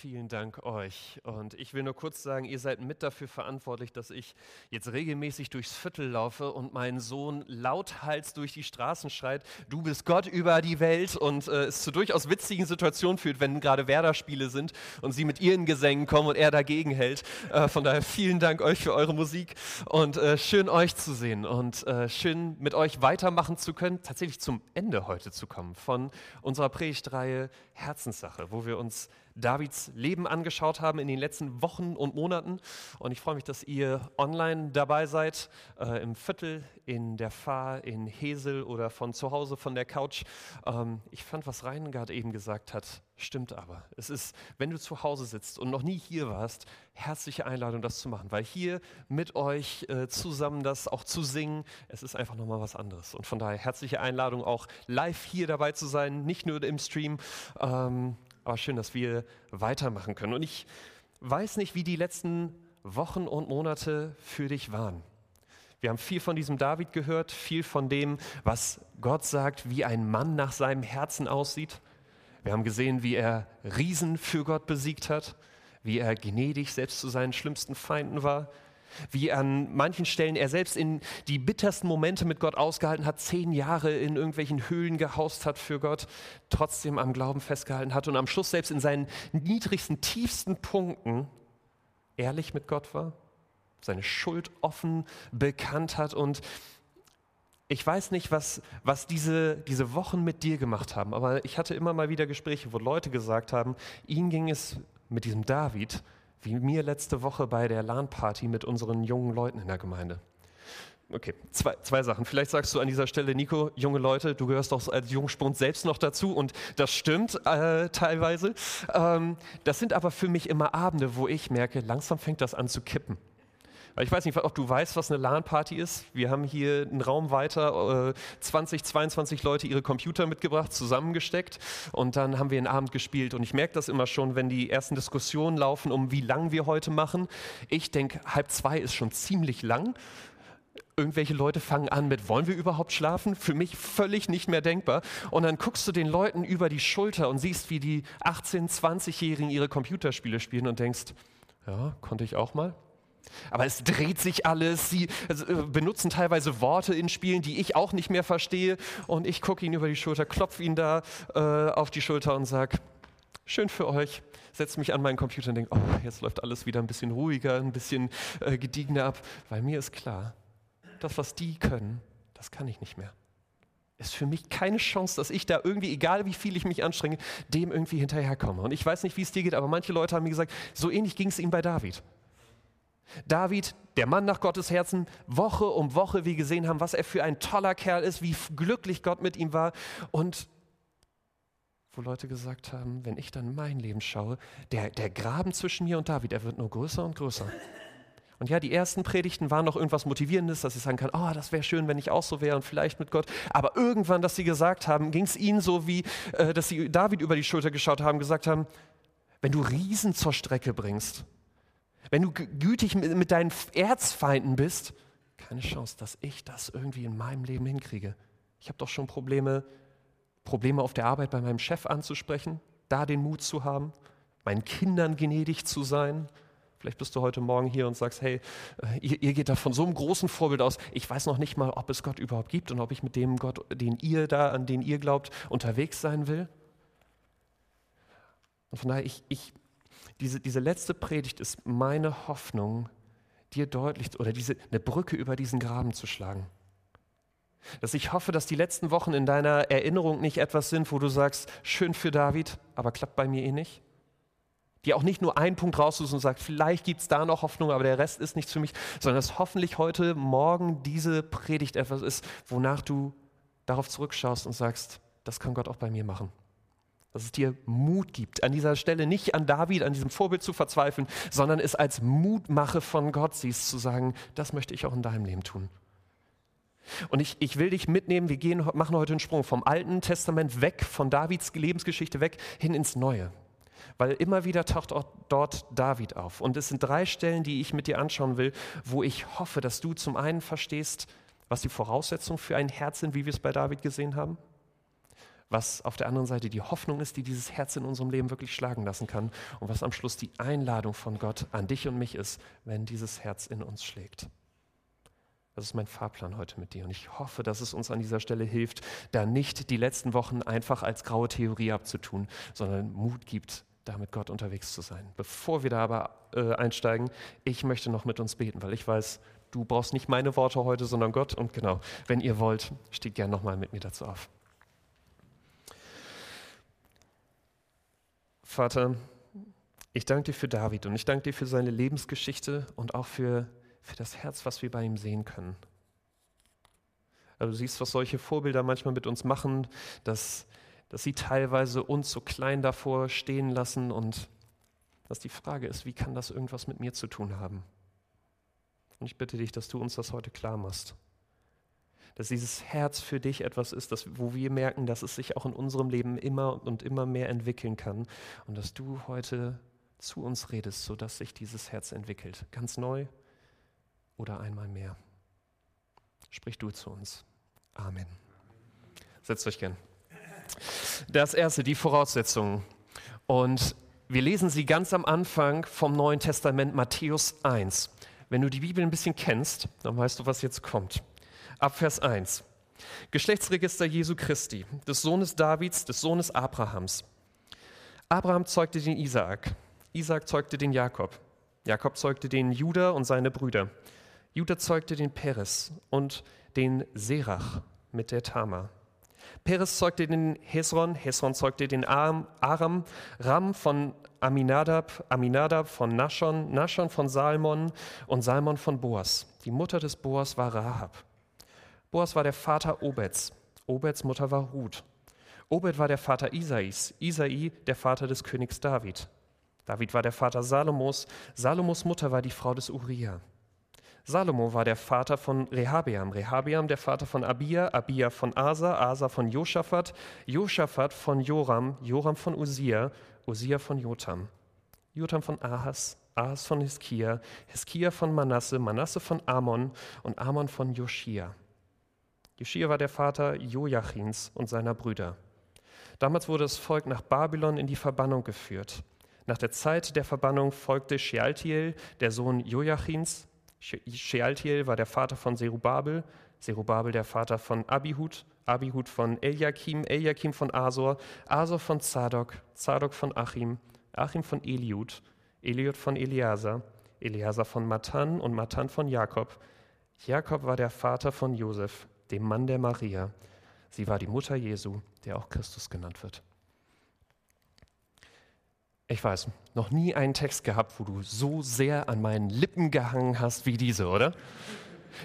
Vielen Dank euch. Und ich will nur kurz sagen, ihr seid mit dafür verantwortlich, dass ich jetzt regelmäßig durchs Viertel laufe und mein Sohn lauthals durch die Straßen schreit, du bist Gott über die Welt und äh, es zu durchaus witzigen Situationen führt, wenn gerade Werder-Spiele sind und sie mit ihren Gesängen kommen und er dagegen hält. Äh, von daher vielen Dank euch für eure Musik und äh, schön euch zu sehen und äh, schön mit euch weitermachen zu können, tatsächlich zum Ende heute zu kommen von unserer Predigtreihe Herzenssache, wo wir uns Davids Leben angeschaut haben in den letzten Wochen und Monaten. Und ich freue mich, dass ihr online dabei seid, äh, im Viertel, in der Fahr, in Hesel oder von zu Hause, von der Couch. Ähm, ich fand, was Reingard eben gesagt hat, stimmt aber. Es ist, wenn du zu Hause sitzt und noch nie hier warst, herzliche Einladung, das zu machen. Weil hier mit euch äh, zusammen das auch zu singen, es ist einfach nochmal was anderes. Und von daher herzliche Einladung, auch live hier dabei zu sein, nicht nur im Stream. Ähm, aber schön, dass wir weitermachen können. Und ich weiß nicht, wie die letzten Wochen und Monate für dich waren. Wir haben viel von diesem David gehört, viel von dem, was Gott sagt, wie ein Mann nach seinem Herzen aussieht. Wir haben gesehen, wie er Riesen für Gott besiegt hat, wie er gnädig selbst zu seinen schlimmsten Feinden war, wie an manchen Stellen er selbst in die bittersten Momente mit Gott ausgehalten hat, zehn Jahre in irgendwelchen Höhlen gehaust hat für Gott, trotzdem am Glauben festgehalten hat und am Schluss selbst in seinen niedrigsten, tiefsten Punkten ehrlich mit Gott war, seine Schuld offen bekannt hat und ich weiß nicht, was, was diese, diese Wochen mit dir gemacht haben, aber ich hatte immer mal wieder Gespräche, wo Leute gesagt haben, ihnen ging es mit diesem David wie mir letzte Woche bei der LAN-Party mit unseren jungen Leuten in der Gemeinde. Okay, zwei, zwei Sachen. Vielleicht sagst du an dieser Stelle, Nico, junge Leute, du gehörst doch als Jungspund selbst noch dazu und das stimmt äh, teilweise. Ähm, das sind aber für mich immer Abende, wo ich merke, langsam fängt das an zu kippen. Ich weiß nicht, ob du weißt, was eine LAN-Party ist. Wir haben hier einen Raum weiter, 20, äh, 22 Leute ihre Computer mitgebracht, zusammengesteckt und dann haben wir einen Abend gespielt. Und ich merke das immer schon, wenn die ersten Diskussionen laufen, um wie lang wir heute machen. Ich denke, halb zwei ist schon ziemlich lang irgendwelche Leute fangen an mit, wollen wir überhaupt schlafen? Für mich völlig nicht mehr denkbar. Und dann guckst du den Leuten über die Schulter und siehst, wie die 18-, 20-Jährigen ihre Computerspiele spielen und denkst, ja, konnte ich auch mal. Aber es dreht sich alles. Sie also, äh, benutzen teilweise Worte in Spielen, die ich auch nicht mehr verstehe. Und ich gucke ihn über die Schulter, klopfe ihn da äh, auf die Schulter und sage, schön für euch. Setze mich an meinen Computer und denke, oh, jetzt läuft alles wieder ein bisschen ruhiger, ein bisschen äh, gediegener ab. Weil mir ist klar, das, was die können, das kann ich nicht mehr. Ist für mich keine Chance, dass ich da irgendwie, egal wie viel ich mich anstrenge, dem irgendwie hinterherkomme. Und ich weiß nicht, wie es dir geht, aber manche Leute haben mir gesagt, so ähnlich ging es ihm bei David. David, der Mann nach Gottes Herzen, Woche um Woche wir gesehen haben, was er für ein toller Kerl ist, wie glücklich Gott mit ihm war. Und wo Leute gesagt haben, wenn ich dann mein Leben schaue, der, der Graben zwischen mir und David, er wird nur größer und größer. Und ja, die ersten Predigten waren noch irgendwas Motivierendes, dass ich sagen kann, oh, das wäre schön, wenn ich auch so wäre und vielleicht mit Gott. Aber irgendwann, dass sie gesagt haben, ging es ihnen so wie, äh, dass sie David über die Schulter geschaut haben, gesagt haben, wenn du Riesen zur Strecke bringst, wenn du gütig mit deinen Erzfeinden bist, keine Chance, dass ich das irgendwie in meinem Leben hinkriege. Ich habe doch schon Probleme, Probleme auf der Arbeit bei meinem Chef anzusprechen, da den Mut zu haben, meinen Kindern gnädig zu sein. Vielleicht bist du heute Morgen hier und sagst, hey, äh, ihr, ihr, geht da von so einem großen Vorbild aus. Ich weiß noch nicht mal, ob es Gott überhaupt gibt und ob ich mit dem Gott, den ihr da, an den ihr glaubt, unterwegs sein will. Und von daher, ich, ich diese, diese letzte Predigt ist meine Hoffnung, dir deutlich oder diese, eine Brücke über diesen Graben zu schlagen. Dass ich hoffe, dass die letzten Wochen in deiner Erinnerung nicht etwas sind, wo du sagst, schön für David, aber klappt bei mir eh nicht. Die auch nicht nur einen Punkt raussuchst und sagst, vielleicht gibt es da noch Hoffnung, aber der Rest ist nichts für mich, sondern dass hoffentlich heute Morgen diese Predigt etwas ist, wonach du darauf zurückschaust und sagst, das kann Gott auch bei mir machen dass es dir Mut gibt, an dieser Stelle nicht an David, an diesem Vorbild zu verzweifeln, sondern es als Mutmache von Gott siehst, zu sagen, das möchte ich auch in deinem Leben tun. Und ich, ich will dich mitnehmen, wir gehen, machen heute einen Sprung vom Alten Testament weg, von Davids Lebensgeschichte weg, hin ins Neue. Weil immer wieder taucht auch dort David auf. Und es sind drei Stellen, die ich mit dir anschauen will, wo ich hoffe, dass du zum einen verstehst, was die Voraussetzungen für ein Herz sind, wie wir es bei David gesehen haben was auf der anderen Seite die Hoffnung ist, die dieses Herz in unserem Leben wirklich schlagen lassen kann und was am Schluss die Einladung von Gott an dich und mich ist, wenn dieses Herz in uns schlägt. Das ist mein Fahrplan heute mit dir und ich hoffe, dass es uns an dieser Stelle hilft, da nicht die letzten Wochen einfach als graue Theorie abzutun, sondern Mut gibt, da mit Gott unterwegs zu sein. Bevor wir da aber äh, einsteigen, ich möchte noch mit uns beten, weil ich weiß, du brauchst nicht meine Worte heute, sondern Gott. Und genau, wenn ihr wollt, steht gern nochmal mit mir dazu auf. Vater, ich danke dir für David und ich danke dir für seine Lebensgeschichte und auch für, für das Herz, was wir bei ihm sehen können. Also du siehst, was solche Vorbilder manchmal mit uns machen, dass, dass sie teilweise uns so klein davor stehen lassen und dass die Frage ist, wie kann das irgendwas mit mir zu tun haben? Und ich bitte dich, dass du uns das heute klar machst dass dieses Herz für dich etwas ist, das, wo wir merken, dass es sich auch in unserem Leben immer und immer mehr entwickeln kann und dass du heute zu uns redest, sodass sich dieses Herz entwickelt. Ganz neu oder einmal mehr. Sprich du zu uns. Amen. Setzt euch gern. Das erste, die Voraussetzungen. Und wir lesen sie ganz am Anfang vom Neuen Testament, Matthäus 1. Wenn du die Bibel ein bisschen kennst, dann weißt du, was jetzt kommt ab Vers 1. Geschlechtsregister Jesu Christi, des Sohnes Davids, des Sohnes Abrahams. Abraham zeugte den Isaak, Isaak zeugte den Jakob, Jakob zeugte den Judah und seine Brüder. Judah zeugte den Peres und den Serach mit der Tama. Peres zeugte den Hesron, Hesron zeugte den Aram, Ram von Aminadab, Aminadab von Nashon, Nashon von Salmon und Salmon von Boas. Die Mutter des Boas war Rahab. Boas war der Vater Obeds. Obeds Mutter war Ruth. Obed war der Vater Isais. Isai der Vater des Königs David. David war der Vater Salomos. Salomos Mutter war die Frau des Uriah. Salomo war der Vater von Rehabeam, Rehabeam der Vater von Abia, Abia von Asa, Asa von Josaphat, Josaphat von Joram, Joram von Usia, Usia von Jotam, Jotam von Ahas, Ahas von Hiskia, Hiskia von Manasse, Manasse von Amon und Amon von Joschia. Jeschia war der Vater Joachins und seiner Brüder. Damals wurde das Volk nach Babylon in die Verbannung geführt. Nach der Zeit der Verbannung folgte Shealtiel, der Sohn Joachins. Shealtiel war der Vater von Zerubabel, Zerubabel der Vater von Abihud, Abihud von Eliakim, Eliakim von Asor, Asor von Zadok, Zadok von Achim, Achim von Eliud, Eliud von Eleazar, Eleazar von Matan und Matan von Jakob. Jakob war der Vater von Josef, dem Mann der Maria. Sie war die Mutter Jesu, der auch Christus genannt wird. Ich weiß, noch nie einen Text gehabt, wo du so sehr an meinen Lippen gehangen hast wie diese, oder?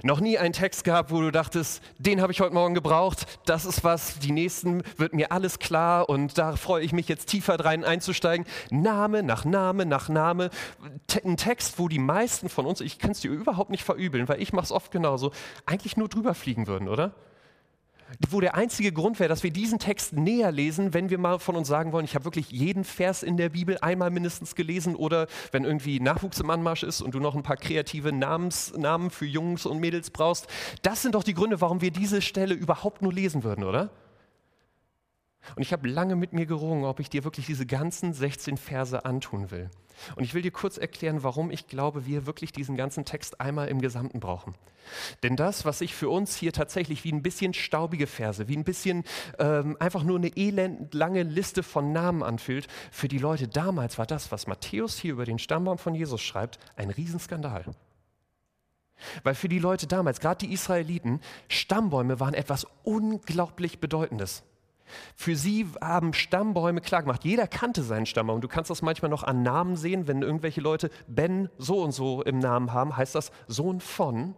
Noch nie einen Text gehabt, wo du dachtest, den habe ich heute Morgen gebraucht, das ist was, die nächsten wird mir alles klar und da freue ich mich jetzt tiefer rein einzusteigen. Name nach Name nach Name. Ein Text, wo die meisten von uns, ich kann es dir überhaupt nicht verübeln, weil ich mache es oft genauso, eigentlich nur drüber fliegen würden, oder? Wo der einzige Grund wäre, dass wir diesen Text näher lesen, wenn wir mal von uns sagen wollen, ich habe wirklich jeden Vers in der Bibel einmal mindestens gelesen oder wenn irgendwie Nachwuchs im Anmarsch ist und du noch ein paar kreative Namens, Namen für Jungs und Mädels brauchst. Das sind doch die Gründe, warum wir diese Stelle überhaupt nur lesen würden, oder? Und ich habe lange mit mir gerungen, ob ich dir wirklich diese ganzen 16 Verse antun will. Und ich will dir kurz erklären, warum ich glaube, wir wirklich diesen ganzen Text einmal im Gesamten brauchen. Denn das, was sich für uns hier tatsächlich wie ein bisschen staubige Verse, wie ein bisschen ähm, einfach nur eine elendlange Liste von Namen anfühlt, für die Leute damals war das, was Matthäus hier über den Stammbaum von Jesus schreibt, ein Riesenskandal. Weil für die Leute damals, gerade die Israeliten, Stammbäume waren etwas unglaublich Bedeutendes. Für sie haben Stammbäume klar gemacht. Jeder kannte seinen Stammbaum. Du kannst das manchmal noch an Namen sehen, wenn irgendwelche Leute Ben so und so im Namen haben, heißt das Sohn von.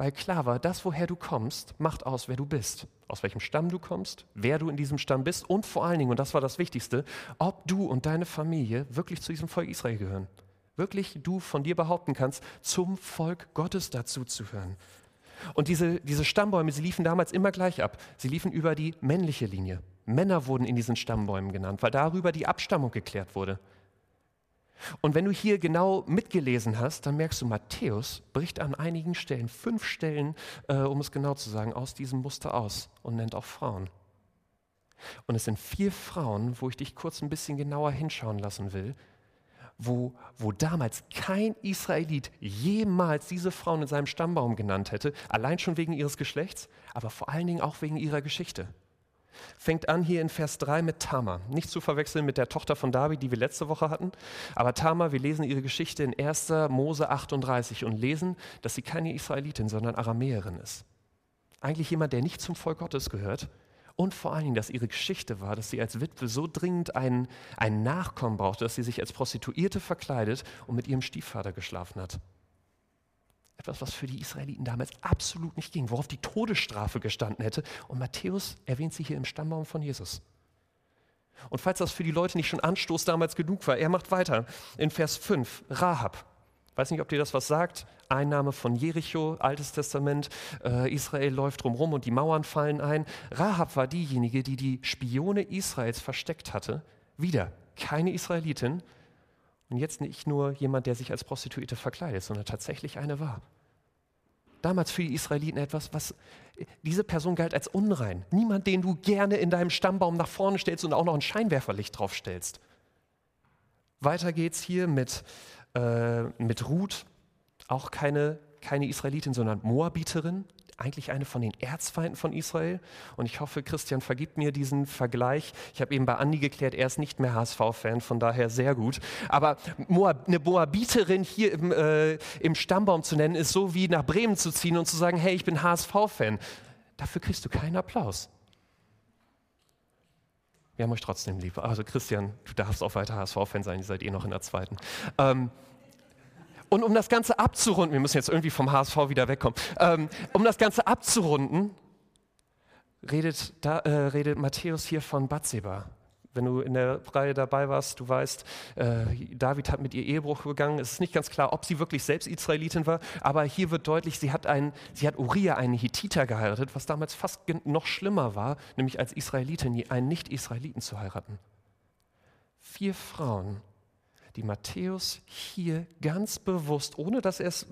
Weil klar war, das, woher du kommst, macht aus, wer du bist. Aus welchem Stamm du kommst, wer du in diesem Stamm bist und vor allen Dingen, und das war das Wichtigste, ob du und deine Familie wirklich zu diesem Volk Israel gehören. Wirklich du von dir behaupten kannst, zum Volk Gottes dazu zu hören. Und diese, diese Stammbäume, sie liefen damals immer gleich ab. Sie liefen über die männliche Linie. Männer wurden in diesen Stammbäumen genannt, weil darüber die Abstammung geklärt wurde. Und wenn du hier genau mitgelesen hast, dann merkst du, Matthäus bricht an einigen Stellen, fünf Stellen, äh, um es genau zu sagen, aus diesem Muster aus und nennt auch Frauen. Und es sind vier Frauen, wo ich dich kurz ein bisschen genauer hinschauen lassen will, wo, wo damals kein Israelit jemals diese Frauen in seinem Stammbaum genannt hätte, allein schon wegen ihres Geschlechts, aber vor allen Dingen auch wegen ihrer Geschichte. Fängt an hier in Vers 3 mit Tamar. Nicht zu verwechseln mit der Tochter von David, die wir letzte Woche hatten. Aber Tamar, wir lesen ihre Geschichte in 1. Mose 38 und lesen, dass sie keine Israelitin, sondern Aramäerin ist. Eigentlich jemand, der nicht zum Volk Gottes gehört, und vor allen Dingen, dass ihre Geschichte war, dass sie als Witwe so dringend einen, einen Nachkommen brauchte, dass sie sich als Prostituierte verkleidet und mit ihrem Stiefvater geschlafen hat. Etwas, was für die Israeliten damals absolut nicht ging, worauf die Todesstrafe gestanden hätte. Und Matthäus erwähnt sie hier im Stammbaum von Jesus. Und falls das für die Leute nicht schon Anstoß damals genug war, er macht weiter in Vers 5, Rahab. Weiß nicht, ob dir das was sagt. Einnahme von Jericho, Altes Testament. Äh, Israel läuft drumherum und die Mauern fallen ein. Rahab war diejenige, die die Spione Israels versteckt hatte. Wieder keine Israelitin. Und jetzt nicht nur jemand, der sich als Prostituierte verkleidet, sondern tatsächlich eine war. Damals für die Israeliten etwas, was diese Person galt als unrein. Niemand, den du gerne in deinem Stammbaum nach vorne stellst und auch noch ein Scheinwerferlicht drauf stellst. Weiter geht's hier mit äh, mit Ruth, auch keine, keine Israelitin, sondern Moabiterin, eigentlich eine von den Erzfeinden von Israel. Und ich hoffe, Christian vergibt mir diesen Vergleich. Ich habe eben bei Andi geklärt, er ist nicht mehr HSV-Fan, von daher sehr gut. Aber Moab, eine Moabiterin hier im, äh, im Stammbaum zu nennen, ist so wie nach Bremen zu ziehen und zu sagen, hey, ich bin HSV-Fan. Dafür kriegst du keinen Applaus. Wir haben euch trotzdem lieb. Also Christian, du darfst auch weiter HSV-Fan sein, ihr seid eh noch in der zweiten. Ähm, und um das Ganze abzurunden, wir müssen jetzt irgendwie vom HSV wieder wegkommen, ähm, um das Ganze abzurunden, redet, da, äh, redet Matthäus hier von Bathseba wenn du in der Reihe dabei warst, du weißt, äh, David hat mit ihr Ehebruch begangen. Es ist nicht ganz klar, ob sie wirklich selbst Israelitin war, aber hier wird deutlich, sie hat, einen, sie hat Uriah, einen Hittiter, geheiratet, was damals fast noch schlimmer war, nämlich als Israelitin einen Nicht-Israeliten zu heiraten. Vier Frauen, die Matthäus hier ganz bewusst, ohne dass er es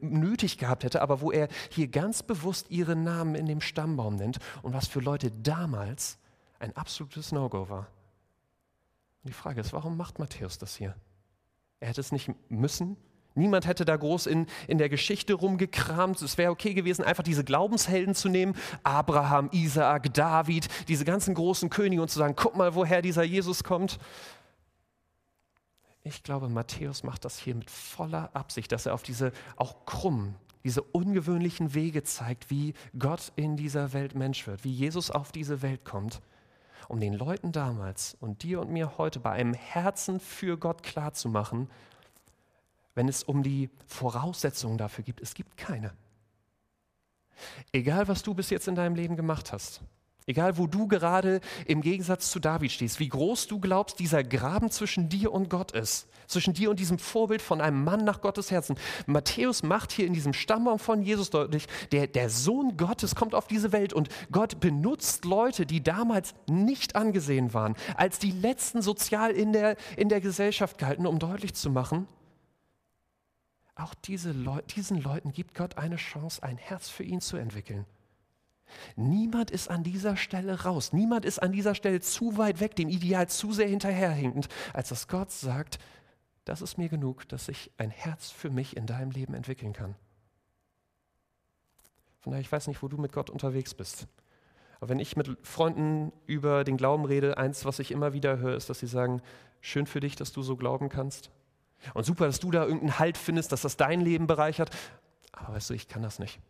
nötig gehabt hätte, aber wo er hier ganz bewusst ihre Namen in dem Stammbaum nennt und was für Leute damals ein absolutes No-Go war. Und die Frage ist, warum macht Matthäus das hier? Er hätte es nicht müssen. Niemand hätte da groß in, in der Geschichte rumgekramt. Es wäre okay gewesen, einfach diese Glaubenshelden zu nehmen. Abraham, Isaak, David, diese ganzen großen Könige und zu sagen, guck mal, woher dieser Jesus kommt. Ich glaube, Matthäus macht das hier mit voller Absicht, dass er auf diese auch krummen, diese ungewöhnlichen Wege zeigt, wie Gott in dieser Welt Mensch wird, wie Jesus auf diese Welt kommt um den Leuten damals und dir und mir heute bei einem Herzen für Gott klarzumachen, wenn es um die Voraussetzungen dafür gibt, es gibt keine. Egal, was du bis jetzt in deinem Leben gemacht hast, Egal, wo du gerade im Gegensatz zu David stehst, wie groß du glaubst, dieser Graben zwischen dir und Gott ist, zwischen dir und diesem Vorbild von einem Mann nach Gottes Herzen. Matthäus macht hier in diesem Stammbaum von Jesus deutlich, der, der Sohn Gottes kommt auf diese Welt und Gott benutzt Leute, die damals nicht angesehen waren, als die letzten sozial in der, in der Gesellschaft galten, um deutlich zu machen, auch diese Leu diesen Leuten gibt Gott eine Chance, ein Herz für ihn zu entwickeln. Niemand ist an dieser Stelle raus. Niemand ist an dieser Stelle zu weit weg, dem Ideal zu sehr hinterherhinkend, als dass Gott sagt, das ist mir genug, dass ich ein Herz für mich in deinem Leben entwickeln kann. Von daher, ich weiß nicht, wo du mit Gott unterwegs bist. Aber wenn ich mit Freunden über den Glauben rede, eins, was ich immer wieder höre, ist, dass sie sagen, schön für dich, dass du so glauben kannst. Und super, dass du da irgendeinen Halt findest, dass das dein Leben bereichert. Aber weißt du, ich kann das nicht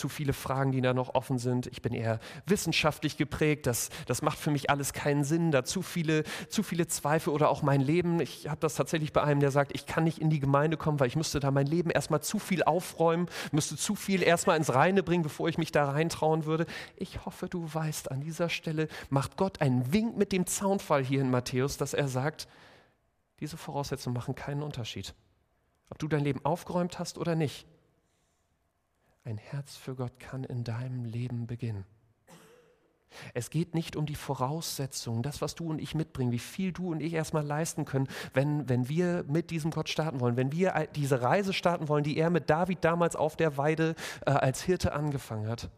zu viele Fragen, die da noch offen sind. Ich bin eher wissenschaftlich geprägt. Das, das macht für mich alles keinen Sinn. Da zu viele, zu viele Zweifel oder auch mein Leben. Ich habe das tatsächlich bei einem, der sagt, ich kann nicht in die Gemeinde kommen, weil ich müsste da mein Leben erstmal zu viel aufräumen, müsste zu viel erstmal ins Reine bringen, bevor ich mich da reintrauen würde. Ich hoffe, du weißt, an dieser Stelle macht Gott einen Wink mit dem Zaunfall hier in Matthäus, dass er sagt, diese Voraussetzungen machen keinen Unterschied. Ob du dein Leben aufgeräumt hast oder nicht. Ein Herz für Gott kann in deinem Leben beginnen. Es geht nicht um die Voraussetzungen, das, was du und ich mitbringen, wie viel du und ich erstmal leisten können, wenn, wenn wir mit diesem Gott starten wollen, wenn wir diese Reise starten wollen, die er mit David damals auf der Weide äh, als Hirte angefangen hat.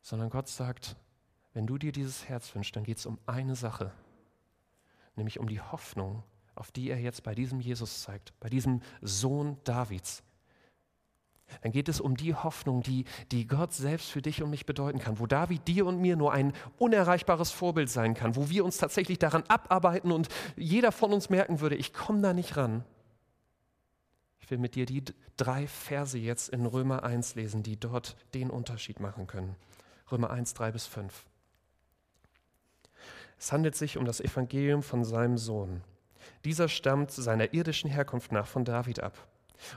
Sondern Gott sagt, wenn du dir dieses Herz wünschst, dann geht es um eine Sache, nämlich um die Hoffnung, auf die er jetzt bei diesem Jesus zeigt, bei diesem Sohn Davids. Dann geht es um die Hoffnung, die, die Gott selbst für dich und mich bedeuten kann, wo David dir und mir nur ein unerreichbares Vorbild sein kann, wo wir uns tatsächlich daran abarbeiten und jeder von uns merken würde, ich komme da nicht ran. Ich will mit dir die drei Verse jetzt in Römer 1 lesen, die dort den Unterschied machen können. Römer 1, 3 bis 5. Es handelt sich um das Evangelium von seinem Sohn. Dieser stammt seiner irdischen Herkunft nach von David ab.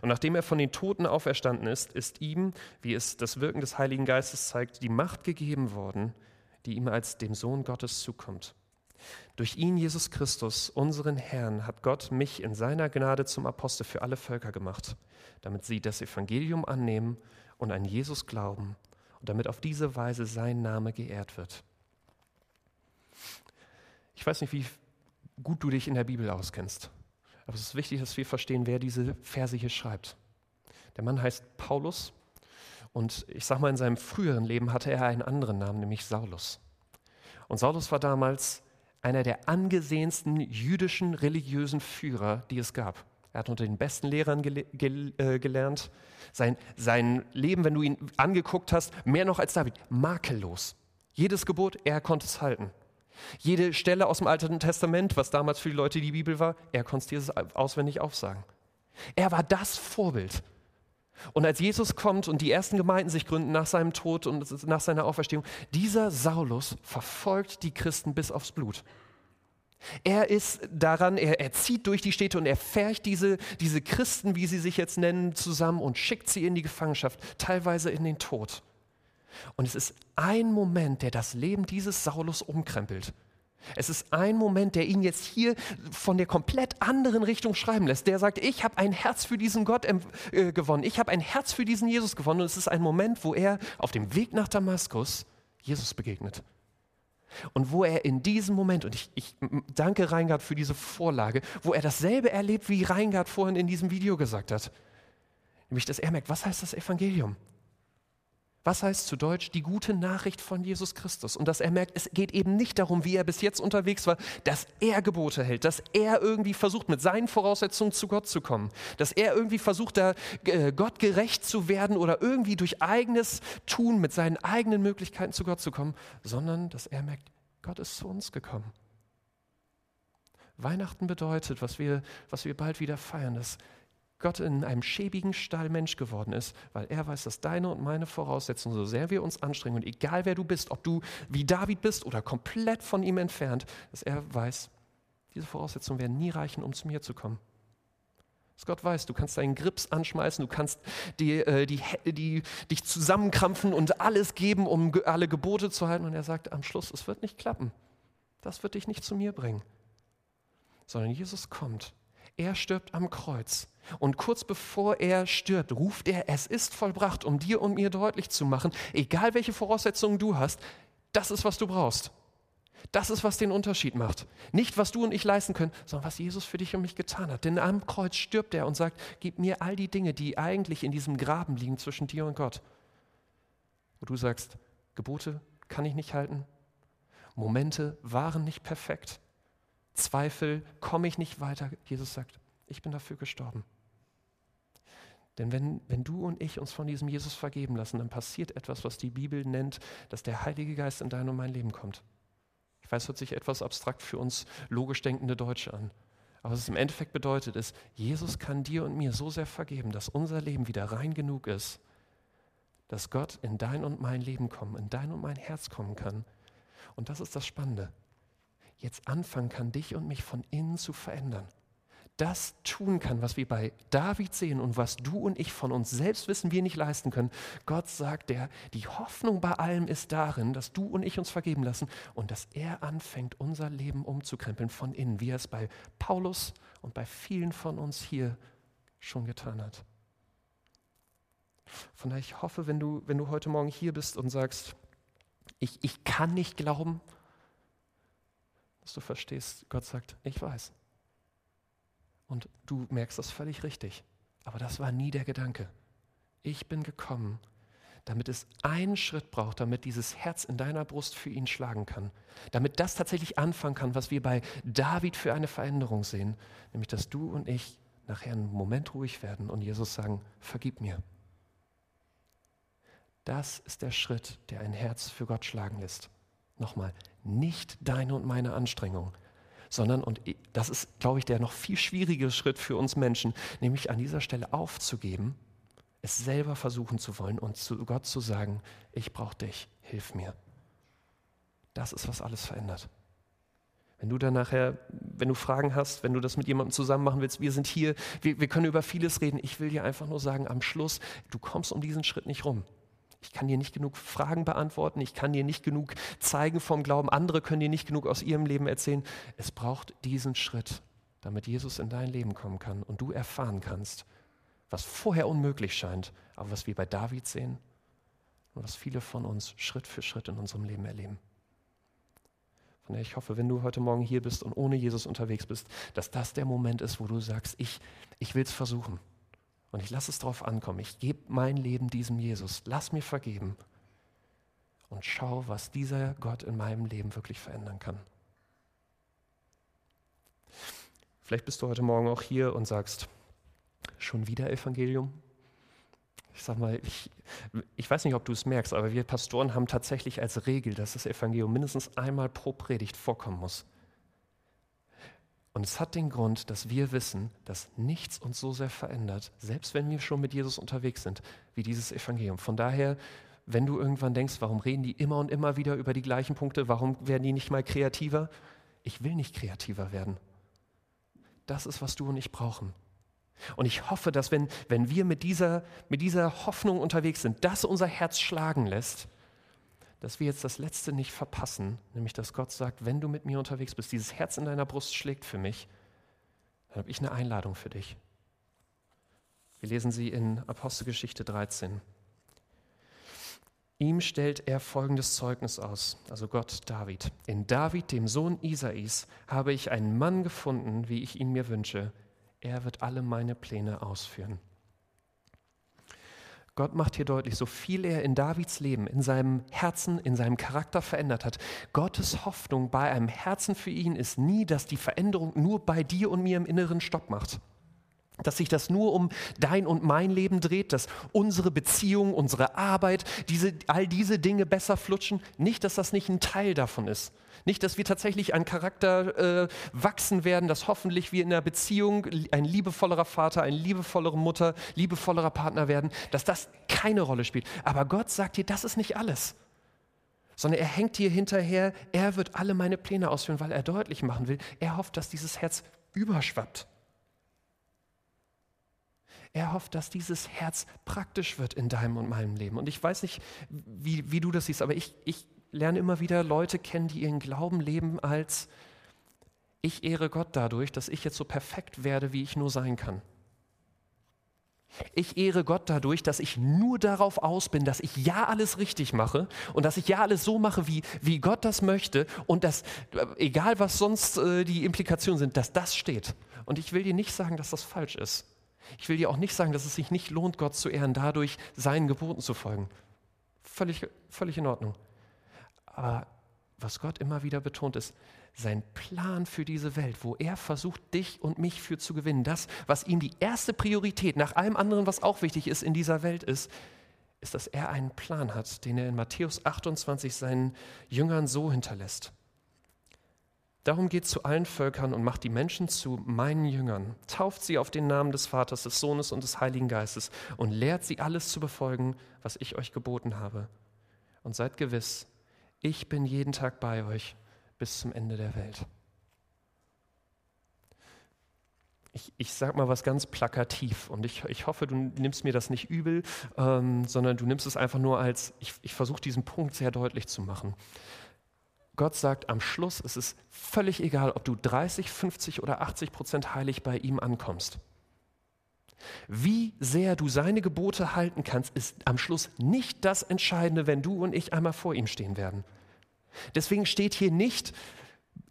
Und nachdem er von den Toten auferstanden ist, ist ihm, wie es das Wirken des Heiligen Geistes zeigt, die Macht gegeben worden, die ihm als dem Sohn Gottes zukommt. Durch ihn, Jesus Christus, unseren Herrn, hat Gott mich in seiner Gnade zum Apostel für alle Völker gemacht, damit sie das Evangelium annehmen und an Jesus glauben und damit auf diese Weise sein Name geehrt wird. Ich weiß nicht, wie gut du dich in der Bibel auskennst, aber es ist wichtig, dass wir verstehen, wer diese Verse hier schreibt. Der Mann heißt Paulus und ich sage mal, in seinem früheren Leben hatte er einen anderen Namen, nämlich Saulus. Und Saulus war damals einer der angesehensten jüdischen religiösen Führer, die es gab. Er hat unter den besten Lehrern gele gel äh, gelernt. Sein, sein Leben, wenn du ihn angeguckt hast, mehr noch als David, makellos. Jedes Gebot, er konnte es halten. Jede Stelle aus dem Alten Testament, was damals für die Leute die Bibel war, er konnte dieses auswendig aufsagen. Er war das Vorbild. Und als Jesus kommt und die ersten Gemeinden sich gründen nach seinem Tod und nach seiner Auferstehung, dieser Saulus verfolgt die Christen bis aufs Blut. Er ist daran, er, er zieht durch die Städte und er färcht diese, diese Christen, wie sie sich jetzt nennen, zusammen und schickt sie in die Gefangenschaft, teilweise in den Tod. Und es ist ein Moment, der das Leben dieses Saulus umkrempelt. Es ist ein Moment, der ihn jetzt hier von der komplett anderen Richtung schreiben lässt. Der sagt, ich habe ein Herz für diesen Gott äh, gewonnen. Ich habe ein Herz für diesen Jesus gewonnen. Und es ist ein Moment, wo er auf dem Weg nach Damaskus Jesus begegnet. Und wo er in diesem Moment, und ich, ich danke Reingard für diese Vorlage, wo er dasselbe erlebt, wie Reingard vorhin in diesem Video gesagt hat. Nämlich, dass er merkt, was heißt das Evangelium? Was heißt zu Deutsch die gute Nachricht von Jesus Christus? Und dass er merkt, es geht eben nicht darum, wie er bis jetzt unterwegs war, dass er Gebote hält, dass er irgendwie versucht, mit seinen Voraussetzungen zu Gott zu kommen, dass er irgendwie versucht, da äh, Gott gerecht zu werden oder irgendwie durch eigenes Tun mit seinen eigenen Möglichkeiten zu Gott zu kommen, sondern dass er merkt, Gott ist zu uns gekommen. Weihnachten bedeutet, was wir, was wir bald wieder feiern, dass Gott in einem schäbigen Stall Mensch geworden ist, weil er weiß, dass deine und meine Voraussetzungen, so sehr wir uns anstrengen und egal wer du bist, ob du wie David bist oder komplett von ihm entfernt, dass er weiß, diese Voraussetzungen werden nie reichen, um zu mir zu kommen. Dass Gott weiß, du kannst deinen Grips anschmeißen, du kannst die, äh, die, die, dich zusammenkrampfen und alles geben, um alle Gebote zu halten. Und er sagt am Schluss, es wird nicht klappen. Das wird dich nicht zu mir bringen. Sondern Jesus kommt er stirbt am Kreuz. Und kurz bevor er stirbt, ruft er, es ist vollbracht, um dir und mir deutlich zu machen, egal welche Voraussetzungen du hast, das ist, was du brauchst. Das ist, was den Unterschied macht. Nicht, was du und ich leisten können, sondern was Jesus für dich und mich getan hat. Denn am Kreuz stirbt er und sagt, gib mir all die Dinge, die eigentlich in diesem Graben liegen zwischen dir und Gott. Wo du sagst, Gebote kann ich nicht halten, Momente waren nicht perfekt. Zweifel, komme ich nicht weiter. Jesus sagt, ich bin dafür gestorben. Denn wenn, wenn du und ich uns von diesem Jesus vergeben lassen, dann passiert etwas, was die Bibel nennt, dass der Heilige Geist in dein und mein Leben kommt. Ich weiß, hört sich etwas abstrakt für uns logisch denkende Deutsche an. Aber was es im Endeffekt bedeutet, ist, Jesus kann dir und mir so sehr vergeben, dass unser Leben wieder rein genug ist, dass Gott in dein und mein Leben kommen, in dein und mein Herz kommen kann. Und das ist das Spannende jetzt anfangen kann, dich und mich von innen zu verändern. Das tun kann, was wir bei David sehen und was du und ich von uns selbst wissen, wir nicht leisten können. Gott sagt, der, die Hoffnung bei allem ist darin, dass du und ich uns vergeben lassen und dass er anfängt, unser Leben umzukrempeln von innen, wie er es bei Paulus und bei vielen von uns hier schon getan hat. Von daher, ich hoffe, wenn du, wenn du heute Morgen hier bist und sagst, ich, ich kann nicht glauben, dass du verstehst, Gott sagt, ich weiß. Und du merkst das völlig richtig. Aber das war nie der Gedanke. Ich bin gekommen, damit es einen Schritt braucht, damit dieses Herz in deiner Brust für ihn schlagen kann. Damit das tatsächlich anfangen kann, was wir bei David für eine Veränderung sehen, nämlich dass du und ich nachher einen Moment ruhig werden und Jesus sagen, vergib mir. Das ist der Schritt, der ein Herz für Gott schlagen lässt. Nochmal, nicht deine und meine Anstrengung, sondern, und das ist, glaube ich, der noch viel schwierigere Schritt für uns Menschen, nämlich an dieser Stelle aufzugeben es selber versuchen zu wollen und zu Gott zu sagen, ich brauche dich, hilf mir. Das ist, was alles verändert. Wenn du dann nachher, wenn du Fragen hast, wenn du das mit jemandem zusammen machen willst, wir sind hier, wir, wir können über vieles reden. Ich will dir einfach nur sagen, am Schluss, du kommst um diesen Schritt nicht rum. Ich kann dir nicht genug Fragen beantworten, ich kann dir nicht genug zeigen vom Glauben, andere können dir nicht genug aus ihrem Leben erzählen. Es braucht diesen Schritt, damit Jesus in dein Leben kommen kann und du erfahren kannst, was vorher unmöglich scheint, aber was wir bei David sehen und was viele von uns Schritt für Schritt in unserem Leben erleben. Von daher, ich hoffe, wenn du heute Morgen hier bist und ohne Jesus unterwegs bist, dass das der Moment ist, wo du sagst, ich, ich will es versuchen. Und ich lasse es darauf ankommen. Ich gebe mein Leben diesem Jesus. Lass mir vergeben. Und schau, was dieser Gott in meinem Leben wirklich verändern kann. Vielleicht bist du heute Morgen auch hier und sagst, Schon wieder Evangelium? Ich sag mal, ich, ich weiß nicht, ob du es merkst, aber wir Pastoren haben tatsächlich als Regel, dass das Evangelium mindestens einmal pro Predigt vorkommen muss. Und es hat den Grund, dass wir wissen, dass nichts uns so sehr verändert, selbst wenn wir schon mit Jesus unterwegs sind, wie dieses Evangelium. Von daher, wenn du irgendwann denkst, warum reden die immer und immer wieder über die gleichen Punkte, warum werden die nicht mal kreativer? Ich will nicht kreativer werden. Das ist, was du und ich brauchen. Und ich hoffe, dass wenn, wenn wir mit dieser, mit dieser Hoffnung unterwegs sind, das unser Herz schlagen lässt, dass wir jetzt das Letzte nicht verpassen, nämlich dass Gott sagt, wenn du mit mir unterwegs bist, dieses Herz in deiner Brust schlägt für mich, dann habe ich eine Einladung für dich. Wir lesen sie in Apostelgeschichte 13. Ihm stellt er folgendes Zeugnis aus, also Gott David. In David, dem Sohn Isais, habe ich einen Mann gefunden, wie ich ihn mir wünsche, er wird alle meine Pläne ausführen. Gott macht hier deutlich, so viel er in Davids Leben, in seinem Herzen, in seinem Charakter verändert hat. Gottes Hoffnung bei einem Herzen für ihn ist nie, dass die Veränderung nur bei dir und mir im Inneren Stopp macht. Dass sich das nur um dein und mein Leben dreht, dass unsere Beziehung, unsere Arbeit, diese, all diese Dinge besser flutschen. Nicht, dass das nicht ein Teil davon ist. Nicht, dass wir tatsächlich an Charakter äh, wachsen werden, dass hoffentlich wir in der Beziehung ein liebevollerer Vater, eine liebevollere Mutter, liebevollerer Partner werden, dass das keine Rolle spielt. Aber Gott sagt dir, das ist nicht alles. Sondern er hängt dir hinterher, er wird alle meine Pläne ausführen, weil er deutlich machen will, er hofft, dass dieses Herz überschwappt. Er hofft, dass dieses Herz praktisch wird in deinem und meinem Leben. Und ich weiß nicht, wie, wie du das siehst, aber ich, ich lerne immer wieder Leute kennen, die ihren Glauben leben als, ich ehre Gott dadurch, dass ich jetzt so perfekt werde, wie ich nur sein kann. Ich ehre Gott dadurch, dass ich nur darauf aus bin, dass ich ja alles richtig mache und dass ich ja alles so mache, wie, wie Gott das möchte und dass, egal was sonst äh, die Implikationen sind, dass das steht. Und ich will dir nicht sagen, dass das falsch ist. Ich will dir auch nicht sagen, dass es sich nicht lohnt, Gott zu ehren, dadurch seinen Geboten zu folgen. Völlig, völlig in Ordnung. Aber was Gott immer wieder betont ist, sein Plan für diese Welt, wo er versucht, dich und mich für zu gewinnen, das, was ihm die erste Priorität nach allem anderen, was auch wichtig ist in dieser Welt ist, ist, dass er einen Plan hat, den er in Matthäus 28 seinen Jüngern so hinterlässt. Darum geht zu allen Völkern und macht die Menschen zu meinen Jüngern, tauft sie auf den Namen des Vaters, des Sohnes und des Heiligen Geistes und lehrt sie alles zu befolgen, was ich euch geboten habe. Und seid gewiss, ich bin jeden Tag bei euch bis zum Ende der Welt. Ich, ich sage mal was ganz plakativ und ich, ich hoffe, du nimmst mir das nicht übel, ähm, sondern du nimmst es einfach nur als, ich, ich versuche diesen Punkt sehr deutlich zu machen. Gott sagt am Schluss, es ist völlig egal, ob du 30, 50 oder 80 Prozent heilig bei ihm ankommst. Wie sehr du seine Gebote halten kannst, ist am Schluss nicht das Entscheidende, wenn du und ich einmal vor ihm stehen werden. Deswegen steht hier nicht,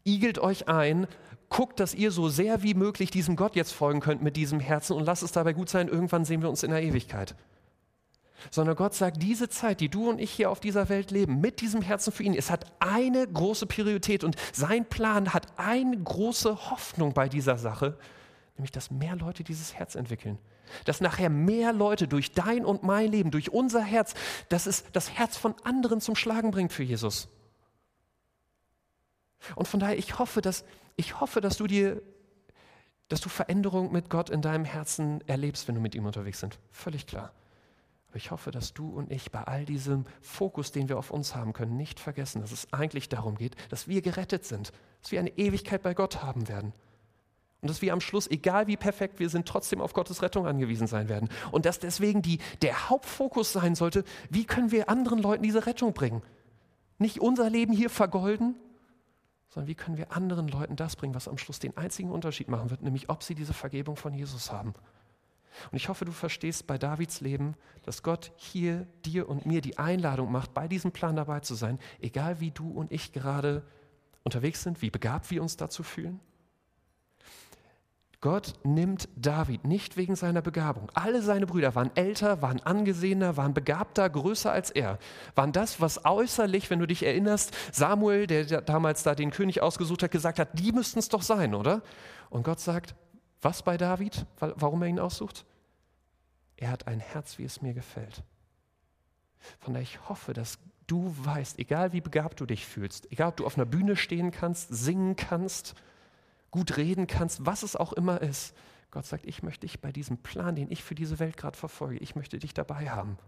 igelt euch ein, guckt, dass ihr so sehr wie möglich diesem Gott jetzt folgen könnt mit diesem Herzen und lasst es dabei gut sein, irgendwann sehen wir uns in der Ewigkeit. sondern Gott sagt, diese Zeit, die du und ich hier auf dieser Welt leben, mit diesem Herzen für ihn, es hat eine große Priorität und sein Plan hat eine große Hoffnung bei dieser Sache, nämlich dass mehr Leute dieses Herz entwickeln. Dass nachher mehr Leute durch dein und mein Leben, durch unser Herz, dass es das Herz von anderen zum Schlagen bringt für Jesus. Und von daher, ich hoffe, dass, ich hoffe, dass du dir, dass du Veränderung mit Gott in deinem Herzen erlebst, wenn du mit ihm unterwegs bist. Völlig klar. Aber ich hoffe, dass du und ich bei all diesem Fokus, den wir auf uns haben können, nicht vergessen, dass es eigentlich darum geht, dass wir gerettet sind, dass wir eine Ewigkeit bei Gott haben werden. Und dass wir am Schluss, egal wie perfekt wir sind, trotzdem auf Gottes Rettung angewiesen sein werden. Und dass deswegen die, der Hauptfokus sein sollte, wie können wir anderen Leuten diese Rettung bringen? Nicht unser Leben hier vergolden, sondern wie können wir anderen Leuten das bringen, was am Schluss den einzigen Unterschied machen wird, nämlich ob sie diese Vergebung von Jesus haben. Und ich hoffe, du verstehst bei Davids Leben, dass Gott hier dir und mir die Einladung macht, bei diesem Plan dabei zu sein, egal wie du und ich gerade unterwegs sind, wie begabt wir uns dazu fühlen. Gott nimmt David nicht wegen seiner Begabung. Alle seine Brüder waren älter, waren angesehener, waren begabter, größer als er. Waren das, was äußerlich, wenn du dich erinnerst, Samuel, der damals da den König ausgesucht hat, gesagt hat, die müssten es doch sein, oder? Und Gott sagt, was bei David? Warum er ihn aussucht? Er hat ein Herz, wie es mir gefällt. Von daher ich hoffe, dass du weißt, egal wie begabt du dich fühlst, egal ob du auf einer Bühne stehen kannst, singen kannst, gut reden kannst, was es auch immer ist, Gott sagt, ich möchte dich bei diesem Plan, den ich für diese Welt gerade verfolge, ich möchte dich dabei haben.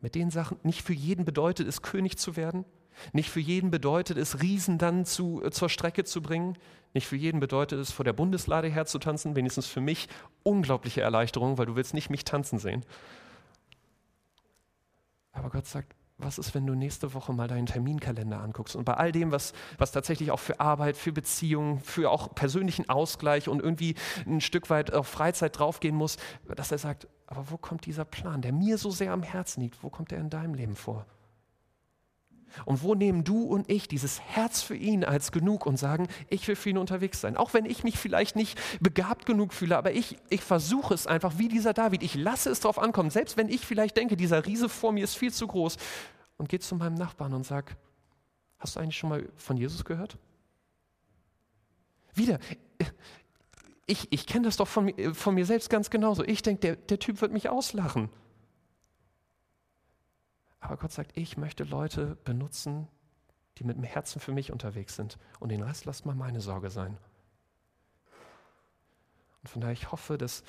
Mit den Sachen, nicht für jeden bedeutet es, König zu werden, nicht für jeden bedeutet es, Riesen dann zu, äh, zur Strecke zu bringen. Nicht für jeden bedeutet es, vor der Bundeslade herzutanzen. Wenigstens für mich unglaubliche Erleichterung, weil du willst nicht mich tanzen sehen. Aber Gott sagt, was ist, wenn du nächste Woche mal deinen Terminkalender anguckst und bei all dem, was, was tatsächlich auch für Arbeit, für Beziehungen, für auch persönlichen Ausgleich und irgendwie ein Stück weit auf Freizeit draufgehen muss, dass er sagt, aber wo kommt dieser Plan, der mir so sehr am Herzen liegt, wo kommt er in deinem Leben vor? Und wo nehmen du und ich dieses Herz für ihn als genug und sagen, ich will für ihn unterwegs sein. Auch wenn ich mich vielleicht nicht begabt genug fühle, aber ich, ich versuche es einfach wie dieser David. Ich lasse es darauf ankommen, selbst wenn ich vielleicht denke, dieser Riese vor mir ist viel zu groß. Und gehe zu meinem Nachbarn und sage, hast du eigentlich schon mal von Jesus gehört? Wieder, ich, ich kenne das doch von, von mir selbst ganz genauso. Ich denke, der, der Typ wird mich auslachen. Aber Gott sagt, ich möchte Leute benutzen, die mit dem Herzen für mich unterwegs sind. Und den Rest lasst mal meine Sorge sein. Und von daher, ich hoffe, dass,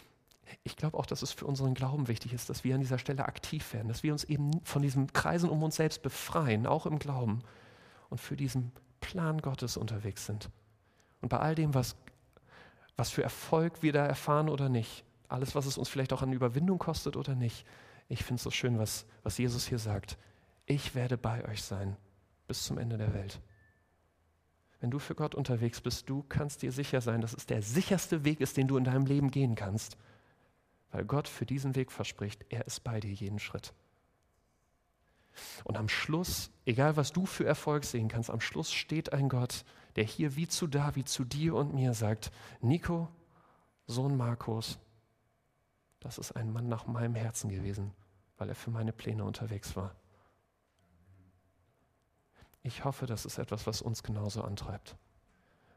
ich glaube auch, dass es für unseren Glauben wichtig ist, dass wir an dieser Stelle aktiv werden, dass wir uns eben von diesen Kreisen um uns selbst befreien, auch im Glauben, und für diesen Plan Gottes unterwegs sind. Und bei all dem, was, was für Erfolg wir da erfahren oder nicht, alles, was es uns vielleicht auch an Überwindung kostet oder nicht, ich finde es so schön, was, was Jesus hier sagt. Ich werde bei euch sein bis zum Ende der Welt. Wenn du für Gott unterwegs bist, du kannst dir sicher sein, dass es der sicherste Weg ist, den du in deinem Leben gehen kannst. Weil Gott für diesen Weg verspricht, er ist bei dir jeden Schritt. Und am Schluss, egal was du für Erfolg sehen kannst, am Schluss steht ein Gott, der hier wie zu David, zu dir und mir sagt, Nico, Sohn Markus, das ist ein Mann nach meinem Herzen gewesen weil er für meine Pläne unterwegs war. Ich hoffe, das ist etwas, was uns genauso antreibt.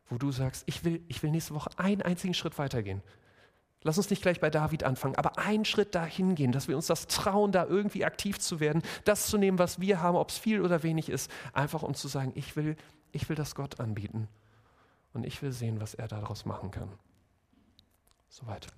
Wo du sagst, ich will, ich will nächste Woche einen einzigen Schritt weitergehen. Lass uns nicht gleich bei David anfangen, aber einen Schritt dahin gehen, dass wir uns das trauen, da irgendwie aktiv zu werden, das zu nehmen, was wir haben, ob es viel oder wenig ist, einfach um zu sagen, ich will, ich will das Gott anbieten und ich will sehen, was er daraus machen kann. Soweit.